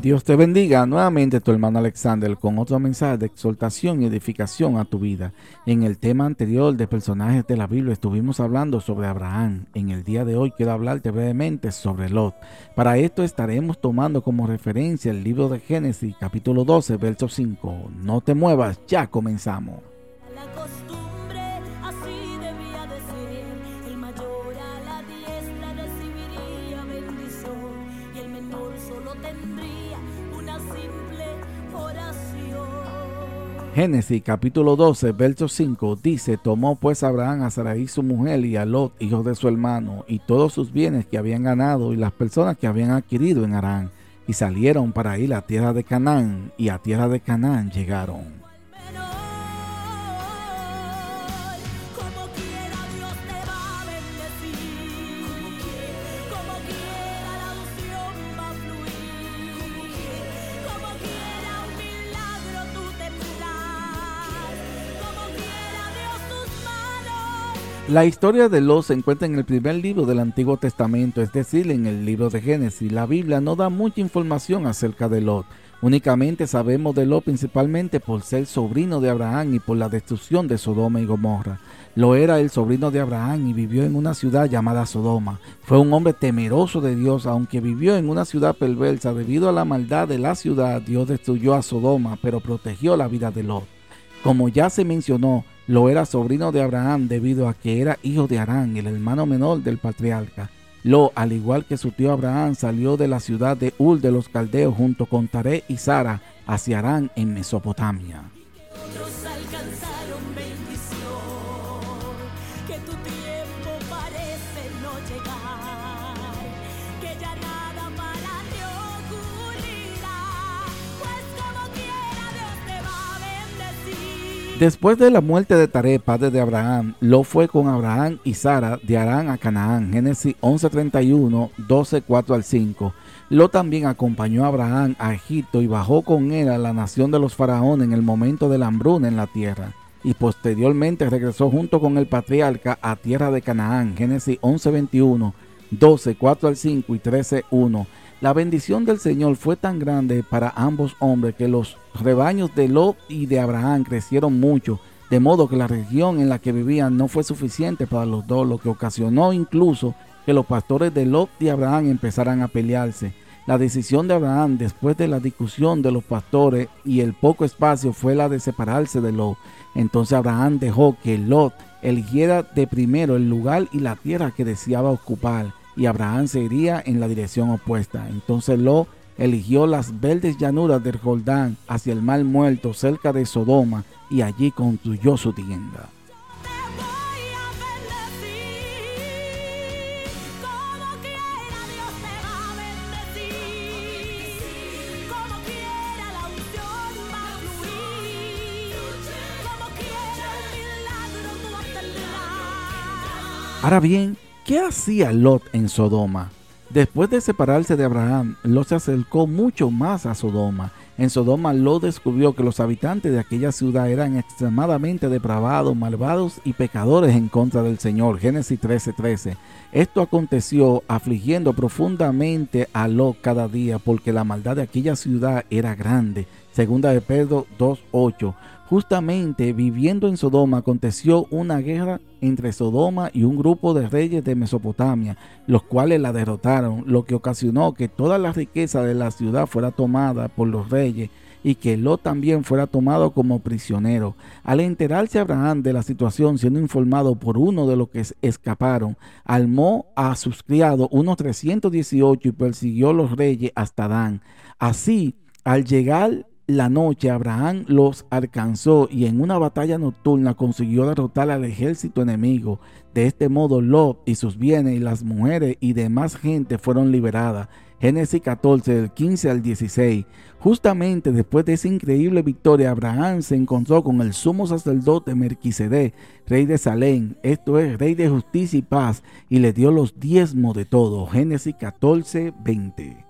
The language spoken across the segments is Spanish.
Dios te bendiga nuevamente tu hermano Alexander con otro mensaje de exaltación y edificación a tu vida. En el tema anterior de personajes de la Biblia estuvimos hablando sobre Abraham. En el día de hoy quiero hablarte brevemente sobre Lot. Para esto estaremos tomando como referencia el libro de Génesis capítulo 12 verso 5. No te muevas, ya comenzamos. Génesis capítulo 12, verso 5 dice, tomó pues Abraham a Sarai su mujer y a Lot, hijo de su hermano, y todos sus bienes que habían ganado y las personas que habían adquirido en Arán, y salieron para ir a tierra de Canaán, y a tierra de Canaán llegaron. La historia de Lot se encuentra en el primer libro del Antiguo Testamento, es decir, en el libro de Génesis. La Biblia no da mucha información acerca de Lot. Únicamente sabemos de Lot principalmente por ser sobrino de Abraham y por la destrucción de Sodoma y Gomorra. Lo era el sobrino de Abraham y vivió en una ciudad llamada Sodoma. Fue un hombre temeroso de Dios, aunque vivió en una ciudad perversa. Debido a la maldad de la ciudad, Dios destruyó a Sodoma, pero protegió la vida de Lot. Como ya se mencionó, lo era sobrino de Abraham debido a que era hijo de Arán, el hermano menor del patriarca. Lo, al igual que su tío Abraham, salió de la ciudad de Ul de los Caldeos junto con Taré y Sara hacia Arán en Mesopotamia. Después de la muerte de Taré, padre de Abraham, Lo fue con Abraham y Sara de Arán a Canaán. Génesis 11:31, 12, 4 al 5. Lo también acompañó a Abraham a Egipto y bajó con él a la nación de los faraones en el momento de la hambruna en la tierra. Y posteriormente regresó junto con el patriarca a tierra de Canaán. Génesis 11:21, 12, 4 al 5 y 13, 1. La bendición del Señor fue tan grande para ambos hombres que los rebaños de Lot y de Abraham crecieron mucho, de modo que la región en la que vivían no fue suficiente para los dos, lo que ocasionó incluso que los pastores de Lot y Abraham empezaran a pelearse. La decisión de Abraham después de la discusión de los pastores y el poco espacio fue la de separarse de Lot. Entonces Abraham dejó que Lot eligiera de primero el lugar y la tierra que deseaba ocupar y Abraham se iría en la dirección opuesta. Entonces Lo eligió las verdes llanuras del Jordán hacia el mar muerto cerca de Sodoma y allí construyó su tienda. Ahora bien, ¿Qué hacía Lot en Sodoma? Después de separarse de Abraham, Lot se acercó mucho más a Sodoma. En Sodoma, Lot descubrió que los habitantes de aquella ciudad eran extremadamente depravados, malvados y pecadores en contra del Señor. Génesis 13:13. Esto aconteció afligiendo profundamente a Lot cada día, porque la maldad de aquella ciudad era grande. Segunda de Pedro 2:8. Justamente viviendo en Sodoma aconteció una guerra entre Sodoma y un grupo de reyes de Mesopotamia, los cuales la derrotaron, lo que ocasionó que toda la riqueza de la ciudad fuera tomada por los reyes y que Lot también fuera tomado como prisionero. Al enterarse Abraham de la situación, siendo informado por uno de los que escaparon, armó a sus criados unos 318 y persiguió a los reyes hasta Dan. Así, al llegar la noche Abraham los alcanzó y en una batalla nocturna consiguió derrotar al ejército enemigo. De este modo Lot y sus bienes y las mujeres y demás gente fueron liberadas. Génesis 14, del 15 al 16. Justamente después de esa increíble victoria, Abraham se encontró con el sumo sacerdote Melquisedec, rey de Salem, esto es, rey de justicia y paz, y le dio los diezmos de todo. Génesis 14, 20.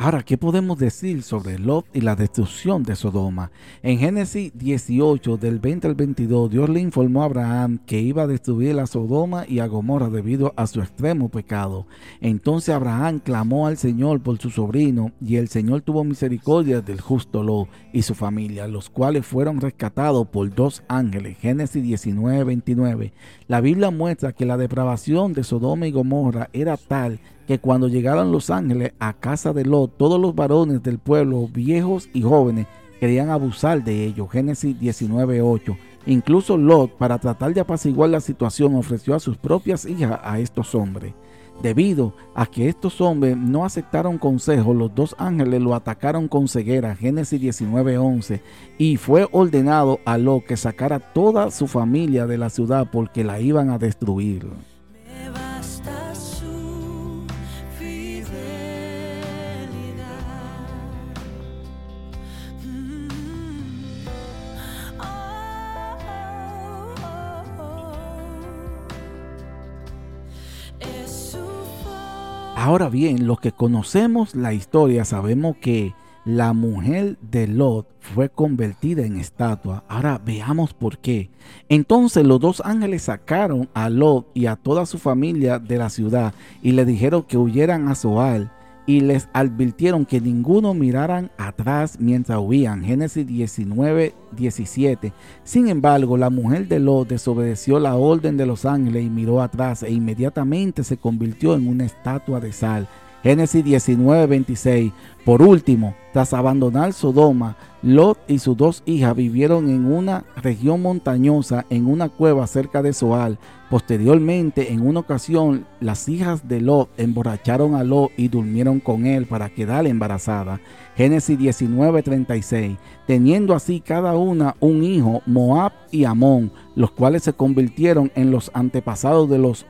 Ahora, ¿qué podemos decir sobre Lot y la destrucción de Sodoma? En Génesis 18, del 20 al 22, Dios le informó a Abraham que iba a destruir a Sodoma y a Gomorra debido a su extremo pecado. Entonces Abraham clamó al Señor por su sobrino, y el Señor tuvo misericordia del justo Lot y su familia, los cuales fueron rescatados por dos ángeles. Génesis 19, 29. La Biblia muestra que la depravación de Sodoma y Gomorra era tal que cuando llegaron los ángeles a casa de Lot, todos los varones del pueblo, viejos y jóvenes, querían abusar de ellos. Génesis 19:8. Incluso Lot, para tratar de apaciguar la situación, ofreció a sus propias hijas a estos hombres. Debido a que estos hombres no aceptaron consejo, los dos ángeles lo atacaron con ceguera, Génesis 19:11, y fue ordenado a Lot que sacara toda su familia de la ciudad porque la iban a destruir. Ahora bien, los que conocemos la historia sabemos que la mujer de Lot fue convertida en estatua. Ahora veamos por qué. Entonces los dos ángeles sacaron a Lot y a toda su familia de la ciudad y le dijeron que huyeran a Zoal y les advirtieron que ninguno miraran atrás mientras huían. Génesis 19, 17. Sin embargo, la mujer de Lot desobedeció la orden de los ángeles y miró atrás e inmediatamente se convirtió en una estatua de sal. Génesis 19, 26. Por último, tras abandonar Sodoma, Lot y sus dos hijas vivieron en una región montañosa en una cueva cerca de Zoal. Posteriormente, en una ocasión, las hijas de Lot emborracharon a Lot y durmieron con él para quedar embarazada. Génesis 19:36. Teniendo así cada una un hijo, Moab y Amón, los cuales se convirtieron en los antepasados de los,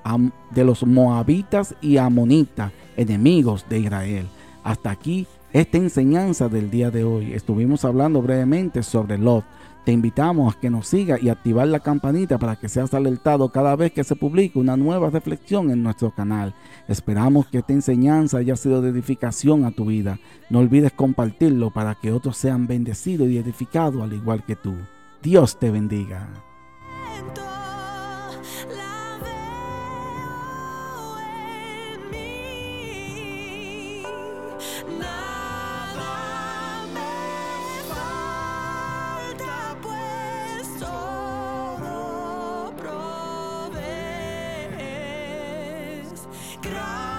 de los moabitas y amonitas, enemigos de Israel. Hasta aquí esta enseñanza del día de hoy. Estuvimos hablando brevemente sobre Lot. Te invitamos a que nos siga y activar la campanita para que seas alertado cada vez que se publique una nueva reflexión en nuestro canal. Esperamos que esta enseñanza haya sido de edificación a tu vida. No olvides compartirlo para que otros sean bendecidos y edificados al igual que tú. Dios te bendiga. graag.